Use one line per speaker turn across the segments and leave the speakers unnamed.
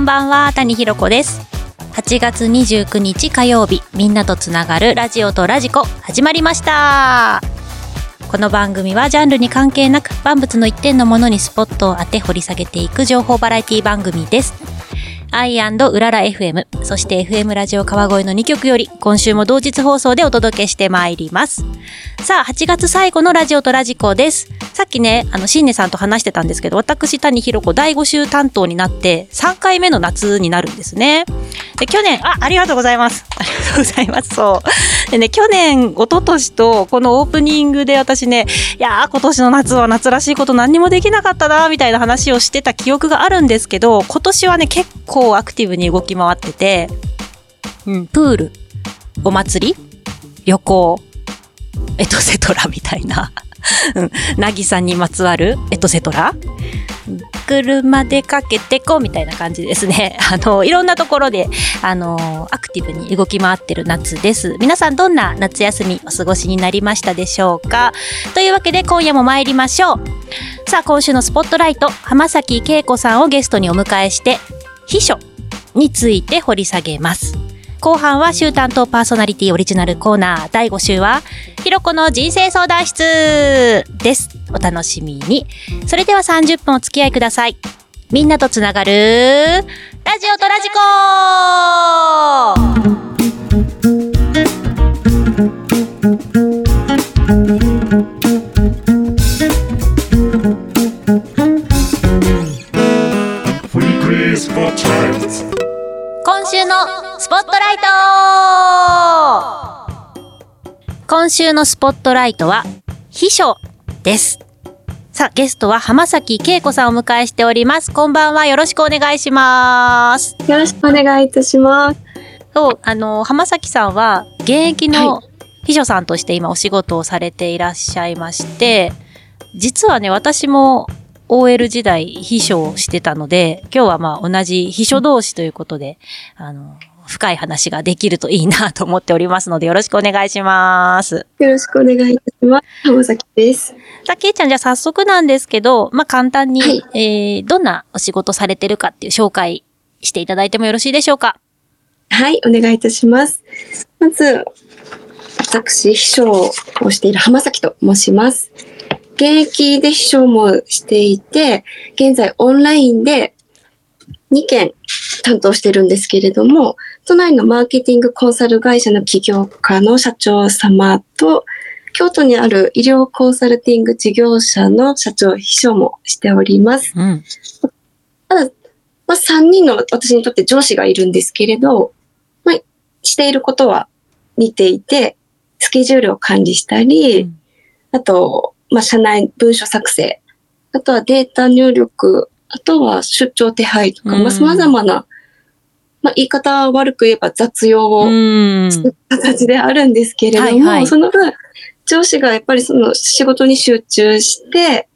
んばんは、谷ひろ子です。8月29日火曜日、みんなとつながるラジオとラジコ、始まりました。この番組はジャンルに関係なく、万物の一点のものにスポットを当て掘り下げていく情報バラエティ番組です。アイうらら FM、そして FM ラジオ川越の2曲より、今週も同日放送でお届けしてまいります。さあ、8月最後のラジオとラジコです。さっきね、あの、新根さんと話してたんですけど、私、谷ひろ子第5週担当になって、3回目の夏になるんですね。で、去年、あ、ありがとうございます。ありがとうございます。そう。でね、去年、一昨年と、このオープニングで私ね、いやー、今年の夏は夏らしいこと何にもできなかったな、みたいな話をしてた記憶があるんですけど、今年はね、結構アクティブに動き回ってて、うん、プール、お祭り、旅行、エトセトラ みたいな。うん。なぎさんにまつわるエトセトラ車でかけてこうみたいな感じですね。あの、いろんなところで、あの、アクティブに動き回ってる夏です。皆さんどんな夏休みお過ごしになりましたでしょうか？というわけで今夜も参りましょう。さあ、今週のスポットライト、浜崎恵子さんをゲストにお迎えして、秘書について掘り下げます。後半は週担当パーソナリティオリジナルコーナー第5週は、ひろこの人生相談室です。お楽しみに。それでは30分お付き合いください。みんなとつながる、ラジオとラジコ今週のスポットライト今週のスポットライトは、秘書です。さあ、ゲストは浜崎恵子さんをお迎えしております。こんばんは。よろしくお願いします。
よろしくお願いいたします。
そう、あの、浜崎さんは、現役の
は
秘書さんとして今お仕事をされていらっしゃいまして、実はね、私も OL 時代秘書をしてたので、今日はまあ同じ秘書同士ということで、あの、深い話ができるといいなと思っておりますので、よろしくお願いします。
よろしくお願いいたします。浜崎です。
さあ、けいちゃん、じゃあ早速なんですけど、まあ簡単に、
はい
えー、どんなお仕事されてるかっていう紹介していただいてもよろしいでしょうか？
はい、お願いいたします。まず、私、秘書をしている浜崎と申します。現役で秘書もしていて、現在オンラインで2件担当してるんですけれども、都内のマーケティングコンサル会社の起業家の社長様と、京都にある医療コンサルティング事業者の社長秘書もしております。
うん。
ただ、まあ、3人の私にとって上司がいるんですけれど、まあ、していることは似ていて、スケジュールを管理したり、
うん
あと、まあ、社内文書作成、あとはデータ入力、あとは出張手配とか、
うん
まあ、様々な、まあ、言い方悪く言えば雑用を
うん。
する形であるんですけれども、
はいはい
その分、上司がやっぱりその仕事に集中して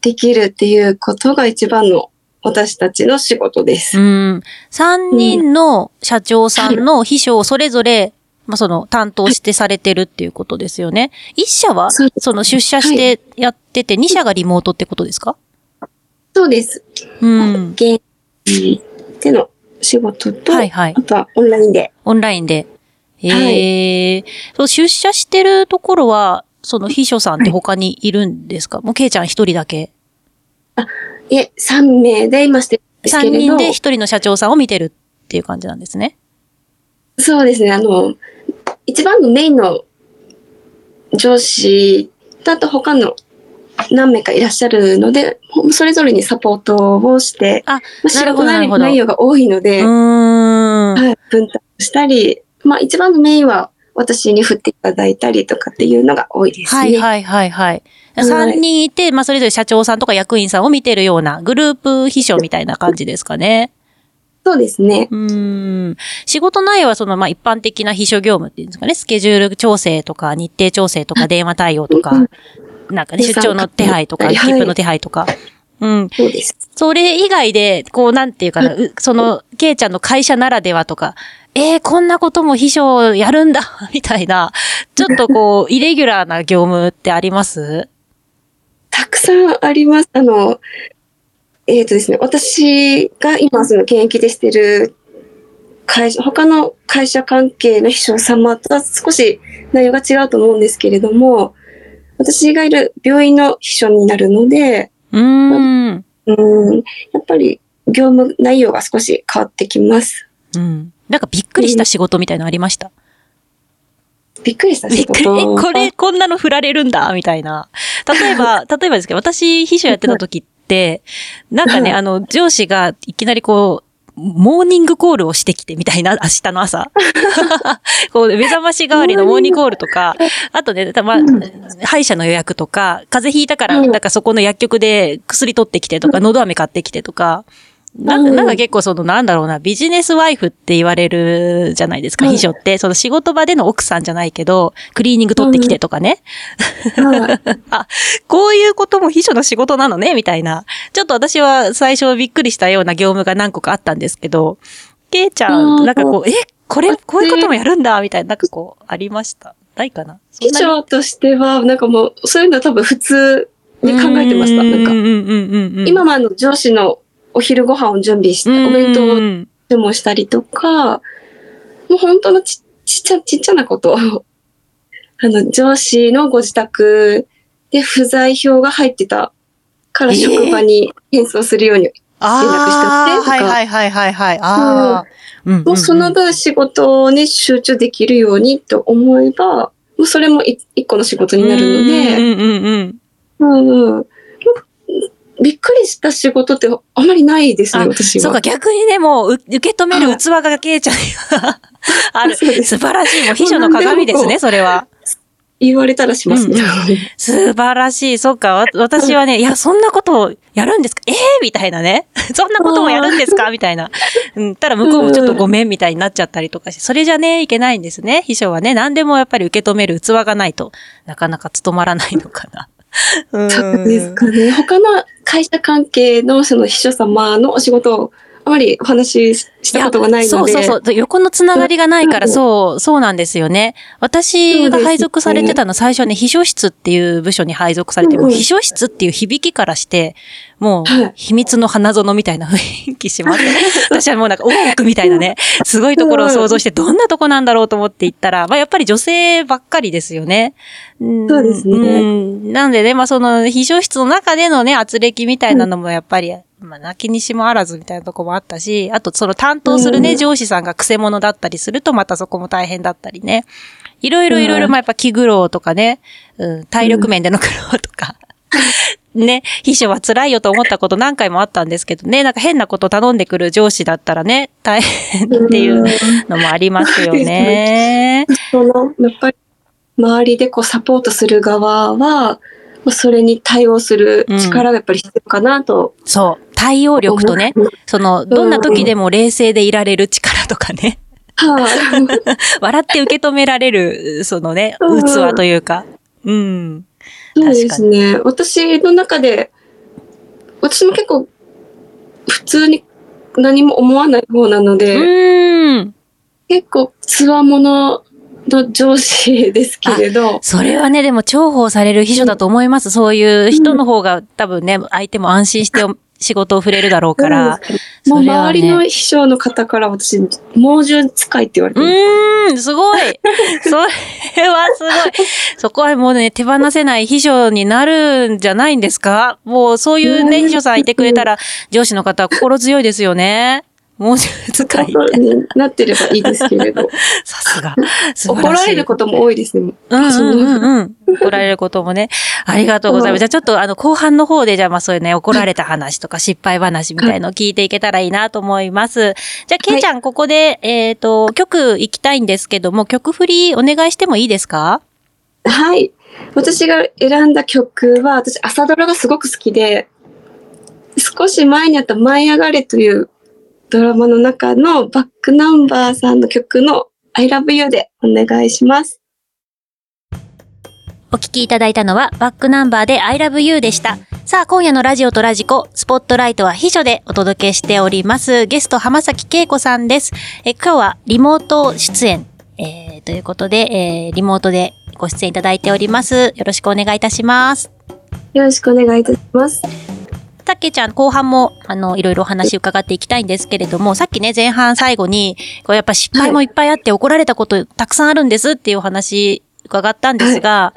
できるっていうことが一番の私たちの仕事です。
うん。三人の社長さんの秘書をそれぞれ、まあ、その担当してされてるっていうことですよね。一社は、
そ
の出社してやってて、二社がリモートってことですか？
そうです。
うん。
現地での仕事と、
はいはい
あ。とはオンラインで。
オンラインで。ええそう出社してるところは、その秘書さんって他にいるんですか、もうケイちゃん一人だけ。
いえ、3名で今してるんですけ
三
れど。
人で一人の社長さんを見てるっていう感じなんですね。
そうですね。あの、一番のメインの上司とあと他の何名かいらっしゃるので、ほそれぞれにサポートをして、
あ、
まあ、仕事内容が多いので。はい、分担したり、まあ一番のメインは私に振っていただいたりとかっていうのが多いですね。
はいはいはいはい。
はい
3人いて、まあそれぞれ社長さんとか役員さんを見てるようなグループ秘書みたいな感じですかね。
そうですね。
うーん。仕事内容はそのまあ一般的な秘書業務っていうんですかね。スケジュール調整とか日程調整とか電話対応とか、なんかね、出張の手配とか、
はい
切符の手配とか。うん。
そうです。
それ以外で、こう、なんていうかな、うその、ケイちゃんの会社ならではとか、えー、こんなことも秘書やるんだ、みたいな、ちょっとこう、イレギュラーな業務ってあります？
たくさんあります。あの、えっ、とですね、私が今その現役でしてる会社、他の会社関係の秘書様とは少し内容が違うと思うんですけれども、私がいる病院の秘書になるので、
うーん。
うん、やっぱり業務内容が少し変わってきます。
うん。なんかびっくりした仕事みたいなのありました？
びっくりした仕
びっくり、え、
事。
これ、こんなの振られるんだ、みたいな。例えば、例えばですけど、私、秘書やってた時って、なんかね、
はい
あの、上司がいきなりこう、モーニングコールをしてきてみたいな、明日の朝。こう、目覚まし代わりのモーニングコールとか、あとね、たま、歯医者の予約とか、風邪ひいたから、
うん。
なんかそこの薬局で薬取ってきてとか、喉飴買ってきてとか、なんなんか結構そのなんだろうな、ビジネスワイフって言われるじゃないですか、
うん
秘書って。その仕事場での奥さんじゃないけど、クリーニング取ってきてとかね。
はい
あ、こういうことも秘書の仕事なのね、みたいな。ちょっと私は最初びっくりしたような業務が何個かあったんですけど、ケイちゃん、
うん
なんかこう、え、これ、こういうこともやるんだ、みたいな、なんかこう、ありました？ないかな？
秘書としては、なんかもう、そういうのは多分普通に考えてました。なんか。今もあの上司のお昼ご飯を準備して、お弁当を
うん
注文したりとか、もう本当のちちっちゃ、ちっちゃなことを、あの、上司のご自宅で不在票が入ってたから
えー
職場に転送するように、連絡してってとか。
はいはいはいはいはい。ああ。うん。
もうその分仕事に集中できるようにと思えば、もうそれもい一個の仕事になるので、
うんうんうん。
うんうんびっくりした仕事ってあまりないですね、
あ
私は。
そうか、逆にね、もう、う受け止める器がケイちゃんにはある。素晴らしい。もう秘書の鏡ですね、それは。
言われたらしますね。
素晴らしい。そっか、わ私はね、いや、そんなことをやるんですか？ええみたいなね。そんなこともやるんですか？みたいな。うん、たら向こうもちょっとごめんみたいになっちゃったりとかして、それじゃね、いけないんですね。秘書はね、何でもやっぱり受け止める器がないとなかなか務まらないのかな。うん
そうですかね。他の会社関係のその秘書様のお仕事をあまりお話ししたことがないので。
そうそうそう。横のつながりがないから、
うん
そう、そうなんですよね。私が配属されてたの、最初はね、秘書室っていう部署に配属されて、
うん
もう秘書室っていう響きからして、もう
はい、
秘密の花園みたいな雰囲気します。私はもうなんか、大奥みたいなね、すごいところを想像して、どんなとこなんだろうと思って行ったら、まあやっぱり女性ばっかりですよね。ん
そうですね
うんなんでね、まあその、秘書室の中でのね、圧力みたいなのもやっぱり、まあ、泣きにしもあらずみたいなとこもあったし、あとその担当するね、
うん
上司さんが癖者だったりすると、またそこも大変だったりね。いろいろいろいろ、
うん
まあやっぱ気苦労とかね、うん、体力面での苦労とか。ね、秘書は辛いよと思ったこと何回もあったんですけどね、なんか変なこと頼んでくる上司だったらね、大変っていうのもありますよね。
その、やっぱり、周りでこうサポートする側は、まあそれに対応する力がやっぱり必要かなと
そう。対応力とねその、どんな時でも冷静でいられる力とかね。
はい、
笑って受け止められる、そのね、
うん
器というか。うん。
そうですね。私の中で、私も結構、普通に何も思わない方なの
う
で。結構、つわものの上司ですけれど、
それはね、でも重宝される秘書だと思います。そういう人の方が多分ね、相手も安心して仕事を触れるだろうから。
もう
それはね
周りの秘書の方から私、猛獣使いって言われて
うん、すごい。それはすごい。そこはもうね、手放せない秘書になるんじゃないんですか？もうそういうね、
うん
秘書さんいてくれたら、上司の方は心強いですよね。もうちょっと使い
になってればいいですけれど。
さすが。
怒
ら
れることも多いですね。
うんうんうんうん。怒られることもね。ありがとうございます。じゃあちょっとあの後半の方でじゃあまあそういうね、怒られた話とか失敗話みたいのを聞いていけたらいいなと思います。じゃあケイちゃん、ここで、えっ、と、曲行きたいんですけども、曲振りお願いしてもいいですか？
はい。私が選んだ曲は、私朝ドラがすごく好きで、少し前にあった舞い上がれというドラマの中のバックナンバーさんの曲の I love you でお願いします。
お聞きいただいたのは、バックナンバーで I love you でした。さあ、今夜のラジオとラジコ、スポットライトは秘書でお届けしております。ゲスト、浜崎恵子さんです。え、今日はリモート出演、えー、ということで、えー、リモートでご出演いただいております。よろしくお願いいたします。
よろしくお願いいたします。
たけちゃん、後半も、あの、いろいろお話伺っていきたいんですけれども、さっきね、前半最後に、こうやっぱ失敗もいっぱいあって怒られたことたくさんあるんですっていうお話伺ったんですが、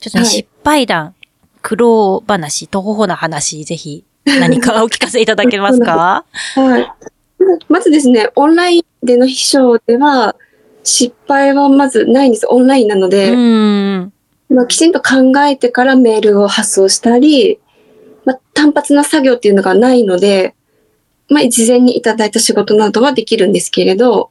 ちょっとね、
はい
失敗談、苦労話、とほほな話、ぜひ、何かお聞かせいただけますか？
はい。まずですね、オンラインでの秘書では、失敗はまずないんです。オンラインなの
う
で、
ーん。
まあ、きちんと考えてからメールを発送したり、まあ、単発な作業っていうのがないので、まあ、事前にいただいた仕事などはできるんですけれど、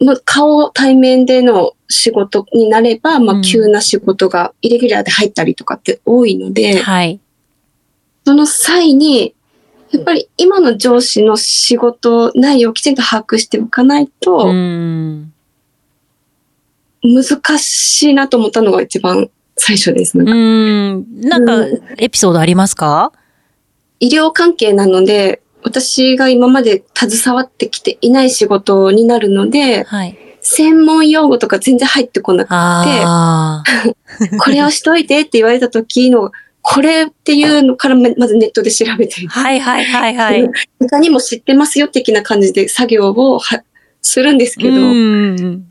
まあ、顔対面での仕事になれば、ま
うん
あ、急な仕事がイレギュラーで入ったりとかって多いので、
はい。
その際に、やっぱり今の上司の仕事内容をきちんと把握しておかないうと。難しいなと思ったのが一番最初です。なん
う
か
ーん。なんか、エピソードありますか？
医療関係なので、私が今まで携わってきていない仕事になるので、
はい。
専門用語とか全然入ってこなくて。これをしといてって言われた時の、これっていうのからまずネットで調べて、
はいはいはいはい。う
他にも知ってますよ的な感じで作業をはするんですけど、
ーん。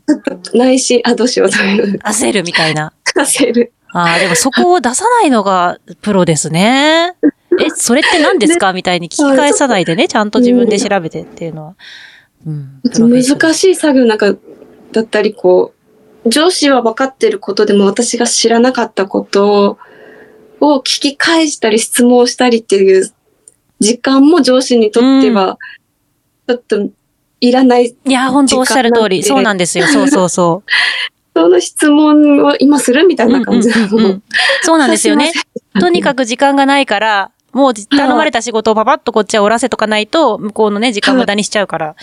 内心、あ、どうしようという、
焦るみたいな。
焦る。
ああ、でもそこを出さないのがプロですね。え、それって何ですか？みたいに聞き返さないでね、ちゃんと自分で調べてっていうのは。うん。
難
い。
しい作業なんかだったり、こう、上司は分かってることでも私が知らなかったことを聞き返したり質問したりっていう時間も上司にとっては、ちょっといらない。
いや、本当おっしゃる通り。そうなんですよ。そうそうそ
その質問を今するみた
う。
いな感じな
うんうんそうなんですよね。とにか
く。
く時間がないから、もう頼まれた仕事をパパッとこっちは終わらせとかないと、向こうのね、時間無駄にしちゃうから。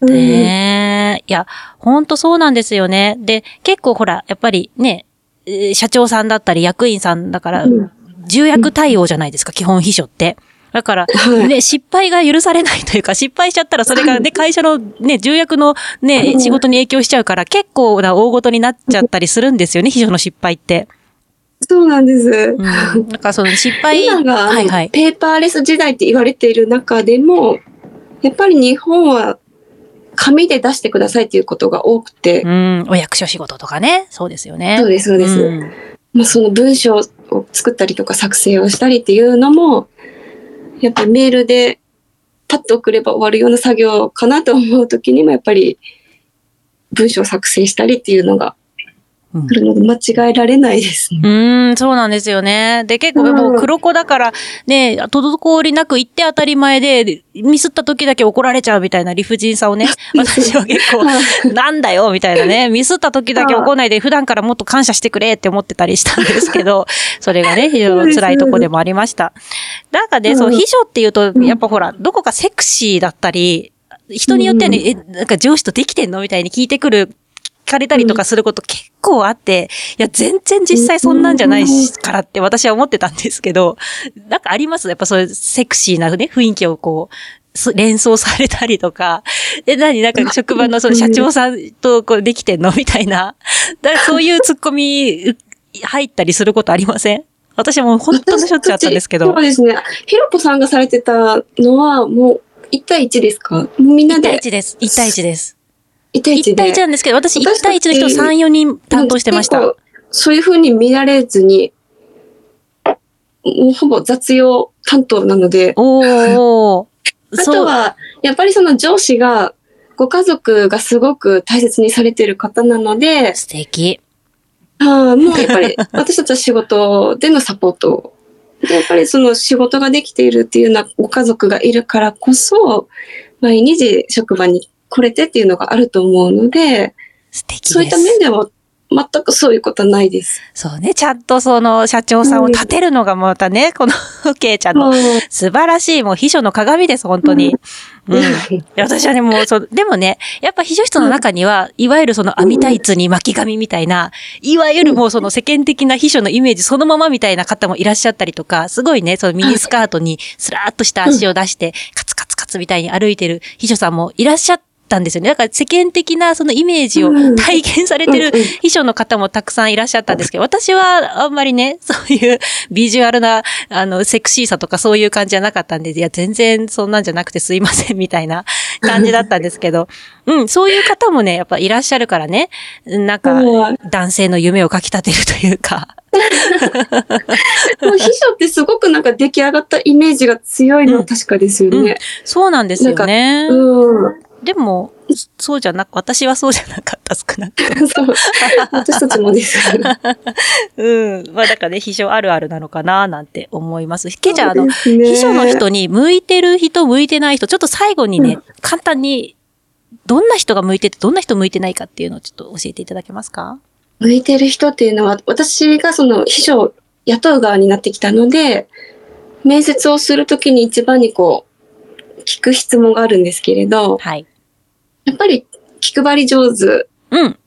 うん
ねえ。いや、ほんとそうなんですよね。で、結構ほら、やっぱりね、えー社長さんだったり役員さんだから、
うん
重役対応じゃないですか、基本秘書って。だから、
はい
ね、失敗が許されないというか、失敗しちゃったらそれがね、会社のね、重役のね
う、ん
仕事に影響しちゃうから、結構な大事になっちゃったりするんですよね、秘書の失敗って。
そうなんです。
うん。なんかその失敗。
今が、
はいはい。
ペーパーレス時代って言われている中でも、やっぱり日本は紙で出してくださいっていうことが多くて、
うん、お役所仕事とかね。そうですよね。
そうです、そうです。
うん
まあ、その文章を作ったりとか作成をしたりっていうのも、やっぱりメールでパッと送れば終わるような作業かなと思う時にも、やっぱり文章作成したりっていうのが
うん。
あるので間違えられないですね。
うーん、そうなんですよね。で、結構、
うん
もう黒子だから、ね、滞りなく言って当たり前で、ミスった時だけ怒られちゃうみたいな理不尽さをね、私は結構、なんだよみたいなね、ミスった時だけ怒んないで、普段からもっと感謝してくれって思ってたりしたんですけど、それがね、非常に辛いとこでもありました。なんかね、そう、
うん
秘書っていうと、やっぱほら、どこかセクシーだったり、人によってはね、え、なんか上司とできてんのみたいに聞いてくる、聞かれたりとかすること結構あって、いや、全然実際そんなんじゃないしからって私は思ってたんですけど、なんかあります？やっぱそういうセクシーなね、雰囲気をこう、す連想されたりとか、え、何？なんか職場のその社長さんとこうできてんの？みたいな。だそういうツッコミう入ったりすることありません？私もう本当にしょっちゅうあったんですけど
そ。うですね。ひろこさんがされてたのは、もう1対1ですか？みんな
1対
で
1です。1対1です。
1対1
1
で。
対1なんですけど、私1
私たち
対1の人3、4人担当してました。
そういうふうに見られずに、もうほぼ雑用担当なので、
おー。
あとは、やっぱりその上司が、ご家族がすごく大切にされてる方なので、
素敵。
ああ、もうやっぱり 私たちは仕事でのサポートを。で、やっぱりその仕事ができているっていうようなご家族がいるからこそ、毎日職場に来れてっていうのがあると思うので、
素敵です。
そういった面では全くそういうことはないです。
そうね。ちゃんとその社長さんを立てるのがまたね、この ケイちゃんの素晴らしい、もう秘書の鏡です、本当に。うん。いや私はね、もう、そう、でもね、やっぱ秘書室の中には、いわゆるその網タイツに巻き髪みたいな、いわゆるもうその世間的な秘書のイメージそのままみたいな方もいらっしゃったりとか、すごいね、そのミニスカートにスラーっとした足を出して、カツカツカツみたいに歩いてる秘書さんもいらっしゃったんですよね。だから世間的なそのイメージを体現されてる秘書の方もたくさんいらっしゃったんですけど、私はあんまりね、そういうビジュアルな、あの、セクシーさとかそういう感じじゃなかったんで、いや、全然そんなんじゃなくてすいませんみたいな 感じだったんですけど、うん、そういう方もね、やっぱいらっしゃるからね、なんか
はい、
男性の夢をかき立てるというか、
もう秘書ってすごくなんか出来上がったイメージが強いのは確かですよね。
そうなんですよね。
うん。
でも、そうじゃなく、私はそうじゃなかった、少なくとも
そう。私たちもです。
うん。まあだからね、秘書あるあるなのかななんて思います。けいちゃん、あの、
そうですね
秘書の人に向いてる人、向いてない人、ちょっと最後にね、簡単に、どんな人が向いてて、どんな人向いてないかっていうのをちょっと教えていただけますか？
向いてる人っていうのは、私がその秘書を雇う側になってきたので、面接をするときに一番にこう、聞く質問があるんですけれど、
はい。
やっぱり気配り上手、
うん。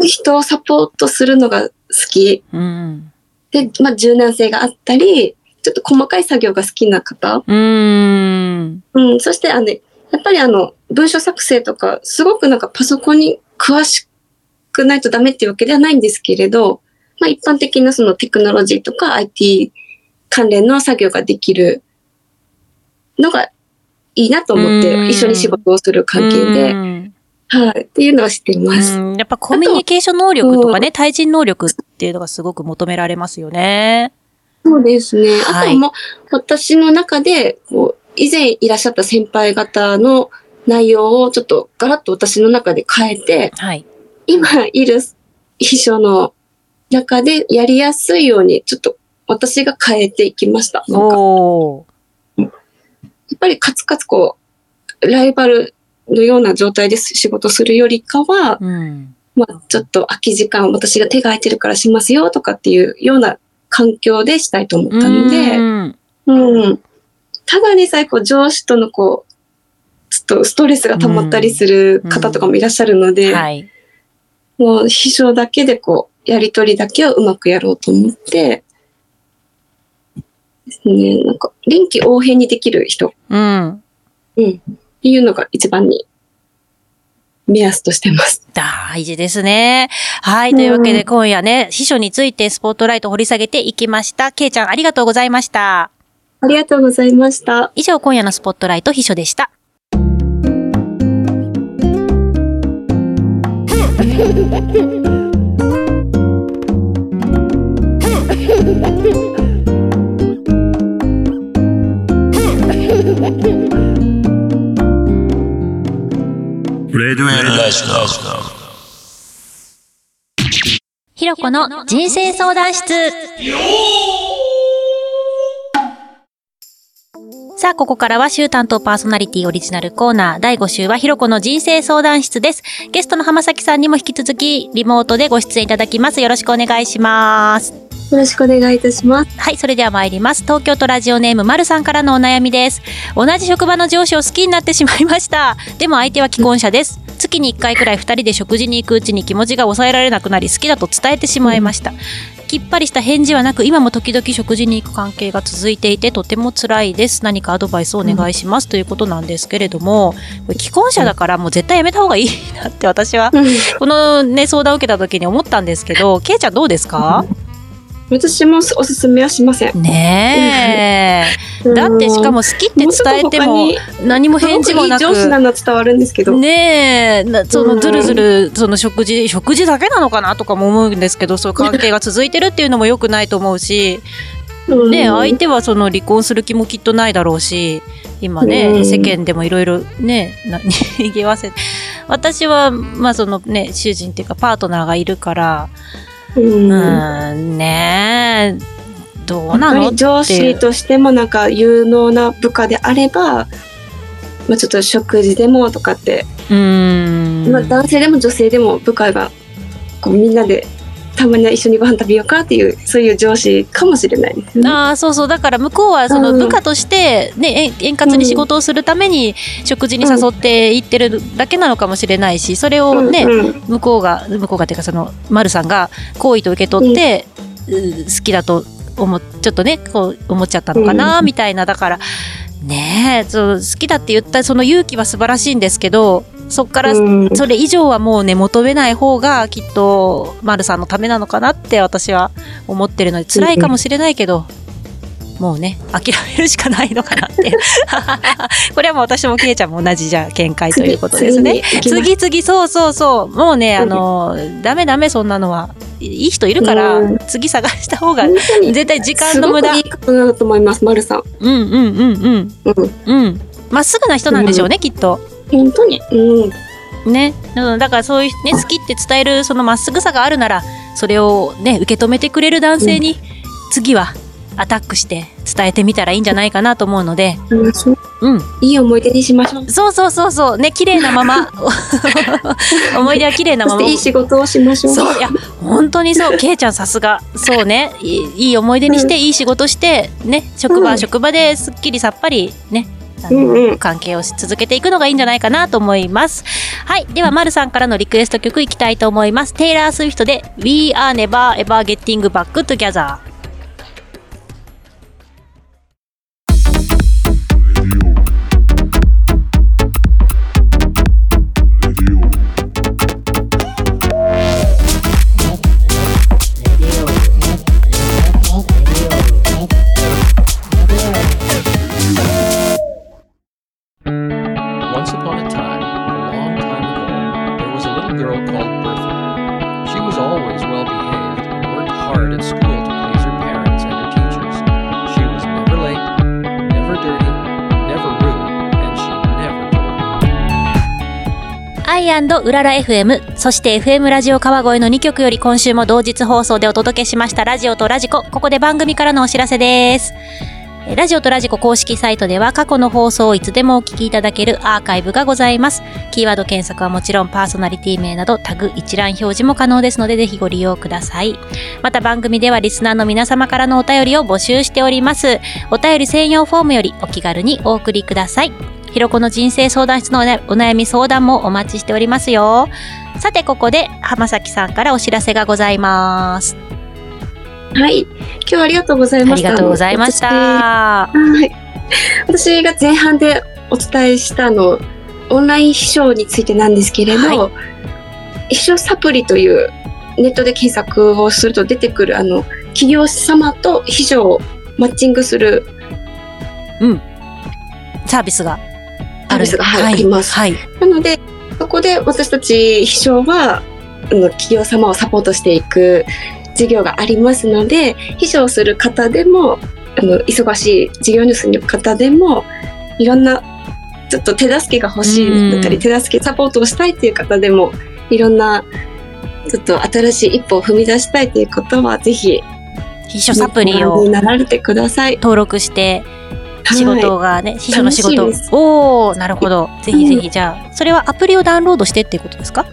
人をサポートするのが好き、
うん。
で、まあ柔軟性があったり、ちょっと細かい作業が好きな方、
うーん。
うん、そしてあの、やっぱりあの、文書作成とか、すごくなんかパソコンに詳しくないとダメっていうわけではないんですけれど、まあ一般的なそのテクノロジーとか IT 関連の作業ができるのがいいなと思っ
うん
て、一緒に仕事をする関係
う
で、
ん
はい、っていうのは知っています。
うんやっぱコミュニケーション能力とかね、対人能力っていうのがすごく求められますよね。
そうですね。あ
はい
ともう、私の中で、こう、以前いらっしゃった先輩方の内容をちょっとガラッと私の中で変えて、
はい。
今いる秘書の中でやりやすいように、ちょっと私が変えていきました。なんか
おー。
やっぱりカツカツこう、ライバルのような状態で仕事するよりかは、
うん。
まあちょっと空き時間私が手が空いてるからしますよとかっていうような環境でしたいと思ったので、
うん
うん。ただでさえこう上司とのこう、ちょっとストレスが溜まったりする方とかもいらっしゃるので、
はい。
もう秘書だけでこう、やりとりだけをうまくやろうと思って、ですね、なんか臨機応変にできる人、
うん。
うん、っていうのが一番に目安としてます。
大事ですね。はい。というわけで今夜ね、秘書についてスポットライト掘り下げていきました。けいちゃんありがとうございました。
ありがとうございました。
以上今夜のスポットライト秘書でした。
デュエルラジ
ひろこの人生相談室。さあ、ここからは週担当パーソナリティオリジナルコーナー第5週はひろこの人生相談室です。ゲストの浜崎さんにも引き続きリモートでご出演いただきます。よろしくお願いします。
よろしくお願いいたします。
はい、それでは参ります。東京都ラジオネームまるさんからのお悩みです。同じ職場の上司を好きになってしまいました。でも相手は既婚者です。月に1回くらい2人で食事に行くうちに気持ちが抑えられなくなり好きだと伝えてしまいました。きっぱりした返事はなく今も時々食事に行く関係が続いていてとても辛いです。何かアドバイスをお願いします、ということなんですけれども既婚者だからもう絶対やめた方がいいなって私はこのね相談を受けた時に思ったんですけどけいちゃんどうですか？
私もおすすめはしません。
ねえ。だってしかも好きって伝えても何も返事もなく。
上司な伝わるんですけど。
ねえ。なその
うん。
ずるずるその食事食事だけなのかなとかも思うんですけどそう関係が続いてるっていうのも良くないと思うし
うん。
ね相手はその離婚する気もきっとないだろうし今ね、
うん。
世間でもいろいろね、な 逃げわせ私は、まあそのね、主人っていうかパートナーがいるから、
う。
うんねえ、どうなの？
り上司としてもなんか有能な部下であれば、まあ、ちょっと食事でもとかって、
うーん。
まあ、男性でも女性でも部下がこうみんなでたまには一緒にご飯食べようかっていうそういう上司かもしれないですよね。
ああそうそう。だから向こうはその
うん。
部下として、ね、円円滑に仕事をするために食事に誘っていってるだけなのかもしれないしそれをね、
うんうん。
向こうが向こうがっていうかその丸さんが好意と受け取って、う好きだと思っちょっとねこう思っちゃったのかな、みたいな。だからねえそう好きだって言ったその勇気は素晴らしいんですけどそっから
うん。
それ以上はもうね求めない方がきっと丸さんのためなのかなって私は思ってるので辛いかもしれないけど、もうね諦めるしかないのかなって。これはもう私もけいちゃんも同じじゃあ見解ということですね。
次
次々そうそうそう。もうねあのダメダメそんなのは。いい人いるから、
うん。
次探した方が絶対時間の無駄。
いい方だと思います、丸さん。
うんうんうんうん。
うん、
うん。まっすぐな人なんでしょうね、きっと。
本当に。うん、
ね。うんだからそういうね好きって伝えるそのまっすぐさがあるならそれをね受け止めてくれる男性に、次はアタックして伝えてみたらいいんじゃないかなと思うので。
うん。いい思い出にしましょう。
そうそうそうそう。ね綺麗なまま。思い出は綺麗なまま。
いい仕事をしましょう。
そう。いや本当にそう。けいちゃんさすが。そうね。いい思い出にして、いい仕事してね職場、
うん。
職場ですっきりさっぱりね
うんうん。
関係をし続けていくのがいいんじゃないかなと思います。はい。ではまるさんからのリクエスト曲いきたいと思います。テイラー・スウィフトで We are never ever getting back together「アイうらら FM そして FM ラジオ川越の2曲より今週も同日放送でお届けしましたラジオとラジコここで番組からのお知らせですラジオとラジコ公式サイトでは過去の放送をいつでもお聞きいただけるアーカイブがございます。キーワード検索はもちろんパーソナリティ名などタグ一覧表示も可能ですのでぜひご利用ください。また番組ではリスナーの皆様からのお便りを募集しております。お便り専用フォームよりお気軽にお送りください。ひろこの人生相談室のお悩み相談もお待ちしておりますよ。さてここで浜崎さんからお知らせがございます。
はい。今日はありがとうございました。
ありがとうございました。
はい。私が前半でお伝えしたあのオンライン秘書についてなんですけれど、
は
秘書サプリというネットで検索をすると出てくるあの企業様と秘書をマッチングする
サービスが
サービスが、はいあります。
はい。
なのでそこで私たち秘書は企業様をサポートしていく事業がありますので秘書をする方でもあの忙しい事業主の方でもいろんなちょっと手助けが欲しいだったり
うん
手助けサポートをしたいっていう方でもいろんなちょっと新しい一歩を踏み出したいということはぜひ
秘書サプリを
になられてください。
登録して仕事がね、秘書の仕事。おおなるほど。ぜひぜひ。じゃあそれはアプリをダウンロードしてっていうことですか？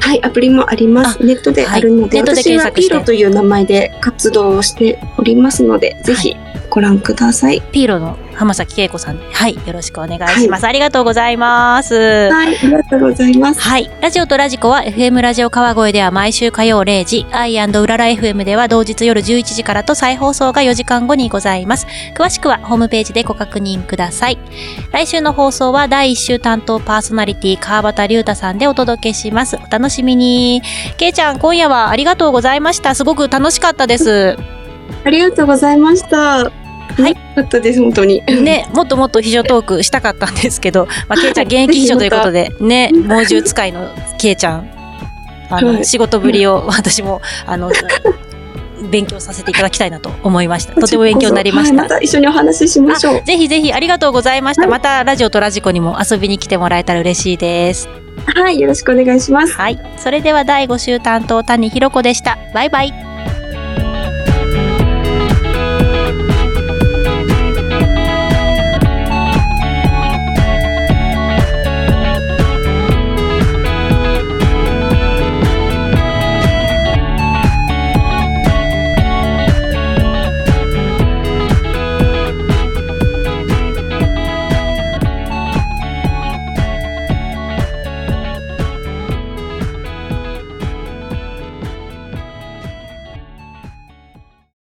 はい、アプリもあります。ネットであるので、
はい
私はピーロという名前で活動をしておりますので、ぜひご覧ください。
ピーロの浜崎恵子さんはいよろしくお願いします、ありがとうございます
はい、ありがとうございます。
はい。ラジオとラジコは FM ラジオ川越では毎週火曜0時、アイうらら FM では同日夜11時からと再放送が4時間後にございます。詳しくはホームページでご確認ください。来週の放送は第1週担当パーソナリティ川端龍太さんでお届けします。お楽しみに。けいちゃん、今夜はありがとうございました。すごく楽しかったです。
ありがとうございました。はい。かったです、本当に。
ね、もっともっと秘書トークしたかったんですけど、まあ、けいちゃん現役秘書ということで、ね、猛獣使いのけいちゃん、あの、
はい
仕事ぶりを私も、あの、勉強させていただきたいなと思いました。とても勉強になりました
はいま。た一緒にお話ししましょう。
ぜひぜひありがとうございました。
はい
またラジオとラジコにも遊びに来てもらえたら嬉しいです。
はい、よろしくお願いします。
はい。それでは第5週担当谷ひろ子でした。バイバイ。